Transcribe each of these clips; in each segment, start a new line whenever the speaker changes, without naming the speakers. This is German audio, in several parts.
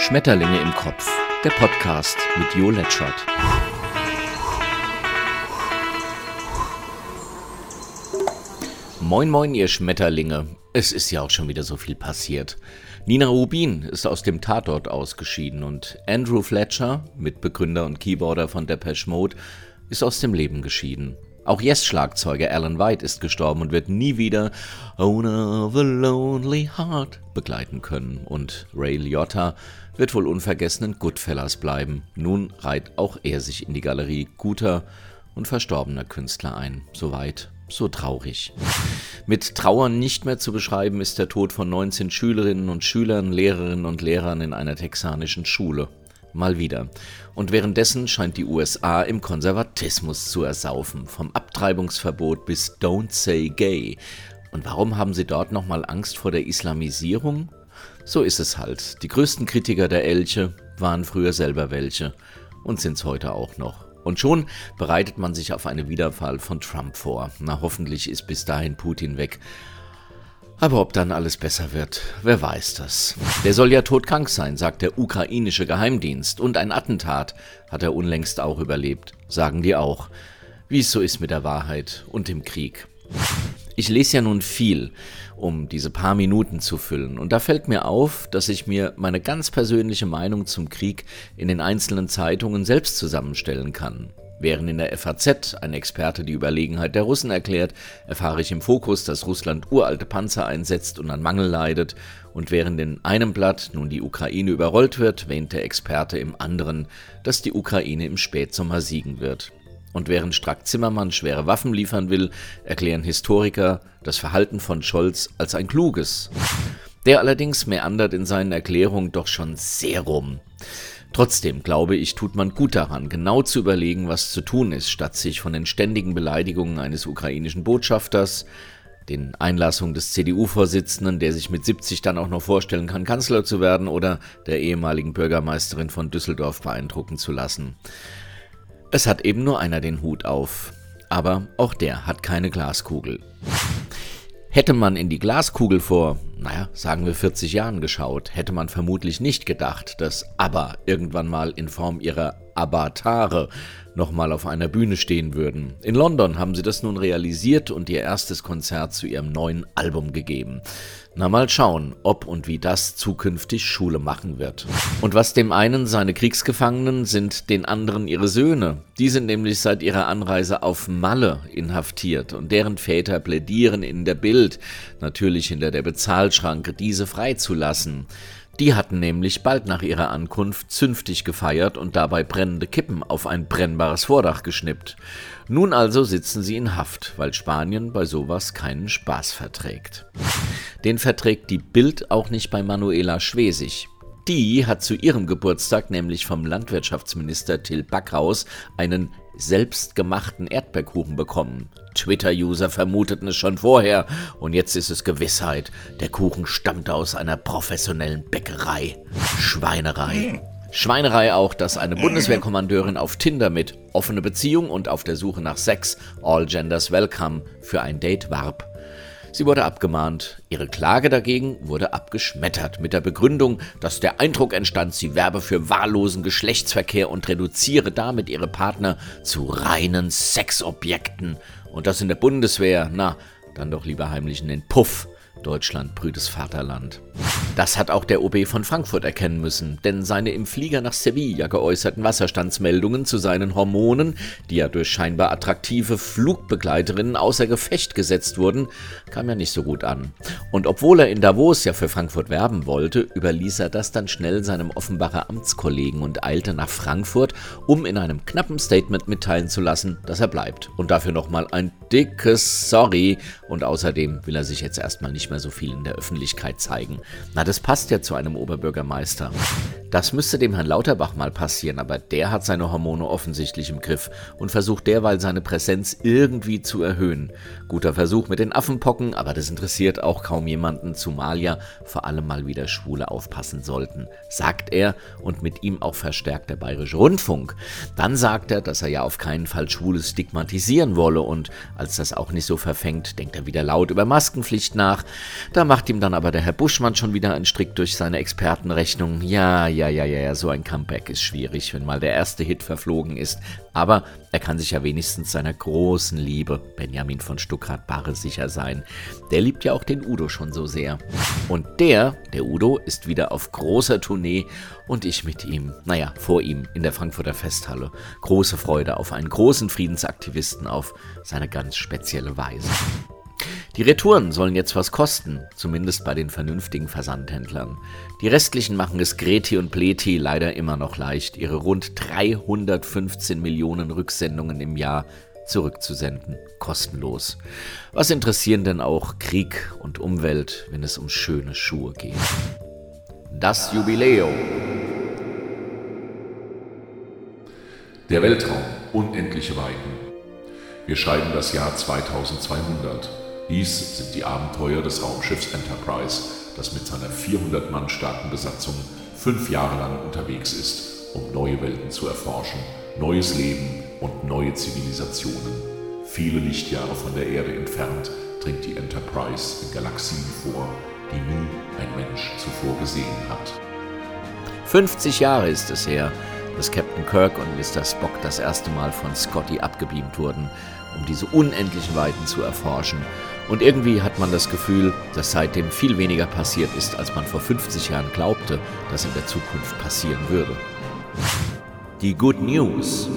Schmetterlinge im Kopf, der Podcast mit Jo Letschert. Moin, moin, ihr Schmetterlinge. Es ist ja auch schon wieder so viel passiert. Nina Rubin ist aus dem Tatort ausgeschieden und Andrew Fletcher, Mitbegründer und Keyboarder von Depeche Mode, ist aus dem Leben geschieden. Auch Yes-Schlagzeuger Alan White ist gestorben und wird nie wieder Owner of a Lonely Heart begleiten können. Und Ray Liotta wird wohl unvergessen in Goodfellas bleiben. Nun reiht auch er sich in die Galerie guter und verstorbener Künstler ein. Soweit, so traurig. Mit Trauer nicht mehr zu beschreiben ist der Tod von 19 Schülerinnen und Schülern, Lehrerinnen und Lehrern in einer texanischen Schule. Mal wieder. Und währenddessen scheint die USA im Konservatismus zu ersaufen, vom Abtreibungsverbot bis Don't Say Gay. Und warum haben sie dort nochmal Angst vor der Islamisierung? So ist es halt. Die größten Kritiker der Elche waren früher selber welche und sind's heute auch noch. Und schon bereitet man sich auf eine Wiederwahl von Trump vor. Na, hoffentlich ist bis dahin Putin weg. Aber ob dann alles besser wird, wer weiß das. Der soll ja todkrank sein, sagt der ukrainische Geheimdienst. Und ein Attentat hat er unlängst auch überlebt, sagen die auch. Wie es so ist mit der Wahrheit und dem Krieg. Ich lese ja nun viel, um diese paar Minuten zu füllen. Und da fällt mir auf, dass ich mir meine ganz persönliche Meinung zum Krieg in den einzelnen Zeitungen selbst zusammenstellen kann. Während in der FAZ ein Experte die Überlegenheit der Russen erklärt, erfahre ich im Fokus, dass Russland uralte Panzer einsetzt und an Mangel leidet, und während in einem Blatt nun die Ukraine überrollt wird, wähnt der Experte im anderen, dass die Ukraine im Spätsommer siegen wird. Und während Strack Zimmermann schwere Waffen liefern will, erklären Historiker das Verhalten von Scholz als ein kluges. Der allerdings meandert in seinen Erklärungen doch schon sehr rum. Trotzdem glaube ich, tut man gut daran, genau zu überlegen, was zu tun ist, statt sich von den ständigen Beleidigungen eines ukrainischen Botschafters, den Einlassungen des CDU-Vorsitzenden, der sich mit 70 dann auch noch vorstellen kann, Kanzler zu werden, oder der ehemaligen Bürgermeisterin von Düsseldorf beeindrucken zu lassen. Es hat eben nur einer den Hut auf, aber auch der hat keine Glaskugel. Hätte man in die Glaskugel vor, naja, sagen wir 40 Jahren geschaut, hätte man vermutlich nicht gedacht, dass ABBA irgendwann mal in Form ihrer Avatare nochmal auf einer Bühne stehen würden. In London haben sie das nun realisiert und ihr erstes Konzert zu ihrem neuen Album gegeben. Na mal schauen, ob und wie das zukünftig Schule machen wird. Und was dem einen seine Kriegsgefangenen sind, den anderen ihre Söhne. Die sind nämlich seit ihrer Anreise auf Malle inhaftiert und deren Väter plädieren in der Bild, natürlich hinter der Bezahlschranke, diese freizulassen. Die hatten nämlich bald nach ihrer Ankunft zünftig gefeiert und dabei brennende Kippen auf ein brennbares Vordach geschnippt. Nun also sitzen sie in Haft, weil Spanien bei sowas keinen Spaß verträgt. Den verträgt die Bild auch nicht bei Manuela Schwesig. Die hat zu ihrem Geburtstag nämlich vom Landwirtschaftsminister Till Backhaus einen selbstgemachten Erdbeerkuchen bekommen. Twitter-User vermuteten es schon vorher und jetzt ist es Gewissheit. Der Kuchen stammte aus einer professionellen Bäckerei. Schweinerei. Schweinerei auch, dass eine Bundeswehrkommandeurin auf Tinder mit offene Beziehung und auf der Suche nach Sex, All Genders Welcome, für ein Date warb. Sie wurde abgemahnt. Ihre Klage dagegen wurde abgeschmettert mit der Begründung, dass der Eindruck entstand, sie werbe für wahllosen Geschlechtsverkehr und reduziere damit ihre Partner zu reinen Sexobjekten. Und das in der Bundeswehr, na, dann doch lieber heimlich in den Puff. Deutschland, brüdes Vaterland. Das hat auch der OB von Frankfurt erkennen müssen, denn seine im Flieger nach Sevilla geäußerten Wasserstandsmeldungen zu seinen Hormonen, die ja durch scheinbar attraktive Flugbegleiterinnen außer Gefecht gesetzt wurden, kam ja nicht so gut an. Und obwohl er in Davos ja für Frankfurt werben wollte, überließ er das dann schnell seinem Offenbacher Amtskollegen und eilte nach Frankfurt, um in einem knappen Statement mitteilen zu lassen, dass er bleibt. Und dafür nochmal ein dickes Sorry und außerdem will er sich jetzt erstmal nicht mehr so viel in der Öffentlichkeit zeigen. Na, das passt ja zu einem Oberbürgermeister. Das müsste dem Herrn Lauterbach mal passieren, aber der hat seine Hormone offensichtlich im Griff und versucht derweil seine Präsenz irgendwie zu erhöhen. Guter Versuch mit den Affenpocken, aber das interessiert auch kaum jemanden, zumal ja vor allem mal wieder Schwule aufpassen sollten, sagt er und mit ihm auch verstärkt der Bayerische Rundfunk. Dann sagt er, dass er ja auf keinen Fall Schwule stigmatisieren wolle und als das auch nicht so verfängt, denkt er wieder laut über Maskenpflicht nach. Da macht ihm dann aber der Herr Buschmann schon wieder einen Strick durch seine Expertenrechnung. Ja, ja ja, ja, ja, so ein Comeback ist schwierig, wenn mal der erste Hit verflogen ist. Aber er kann sich ja wenigstens seiner großen Liebe, Benjamin von Stuckrad-Barre, sicher sein. Der liebt ja auch den Udo schon so sehr. Und der, der Udo, ist wieder auf großer Tournee und ich mit ihm, naja, vor ihm in der Frankfurter Festhalle. Große Freude auf einen großen Friedensaktivisten auf seine ganz spezielle Weise. Die Retouren sollen jetzt was kosten, zumindest bei den vernünftigen Versandhändlern. Die restlichen machen es Greti und Pleti leider immer noch leicht, ihre rund 315 Millionen Rücksendungen im Jahr zurückzusenden, kostenlos. Was interessieren denn auch Krieg und Umwelt, wenn es um schöne Schuhe geht? Das Jubiläum.
Der Weltraum, unendliche Weiten. Wir schreiben das Jahr 2200. Dies sind die Abenteuer des Raumschiffs Enterprise, das mit seiner 400 Mann starken Besatzung fünf Jahre lang unterwegs ist, um neue Welten zu erforschen, neues Leben und neue Zivilisationen. Viele Lichtjahre von der Erde entfernt dringt die Enterprise in Galaxien vor, die nie ein Mensch zuvor gesehen hat.
50 Jahre ist es her, dass Captain Kirk und Mr. Spock das erste Mal von Scotty abgebeamt wurden, um diese unendlichen Weiten zu erforschen und irgendwie hat man das Gefühl, dass seitdem viel weniger passiert ist, als man vor 50 Jahren glaubte, dass in der Zukunft passieren würde. Die Good News.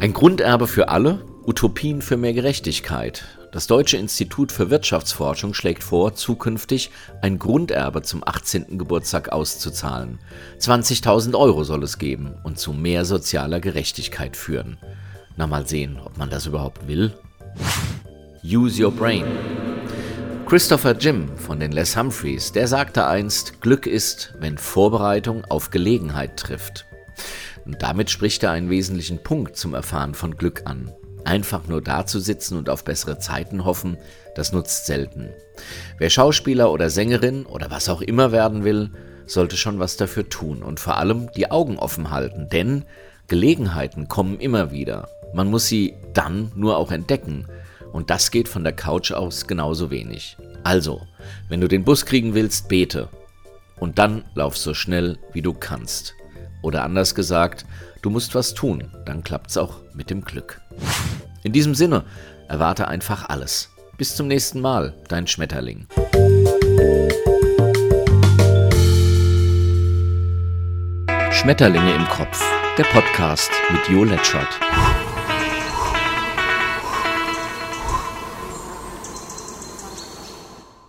Ein Grunderbe für alle, Utopien für mehr Gerechtigkeit. Das Deutsche Institut für Wirtschaftsforschung schlägt vor, zukünftig ein Grunderbe zum 18. Geburtstag auszuzahlen. 20.000 Euro soll es geben und zu mehr sozialer Gerechtigkeit führen. Na mal sehen, ob man das überhaupt will. Use Your Brain. Christopher Jim von den Les Humphreys, der sagte einst, Glück ist, wenn Vorbereitung auf Gelegenheit trifft. Und damit spricht er einen wesentlichen Punkt zum Erfahren von Glück an. Einfach nur dazusitzen und auf bessere Zeiten hoffen, das nutzt selten. Wer Schauspieler oder Sängerin oder was auch immer werden will, sollte schon was dafür tun und vor allem die Augen offen halten, denn Gelegenheiten kommen immer wieder. Man muss sie dann nur auch entdecken und das geht von der Couch aus genauso wenig. Also, wenn du den Bus kriegen willst, bete. Und dann lauf so schnell, wie du kannst. Oder anders gesagt, du musst was tun, dann klappt's auch mit dem Glück. In diesem Sinne, erwarte einfach alles. Bis zum nächsten Mal, dein Schmetterling. Schmetterlinge im Kopf, der Podcast mit Jo Letschert.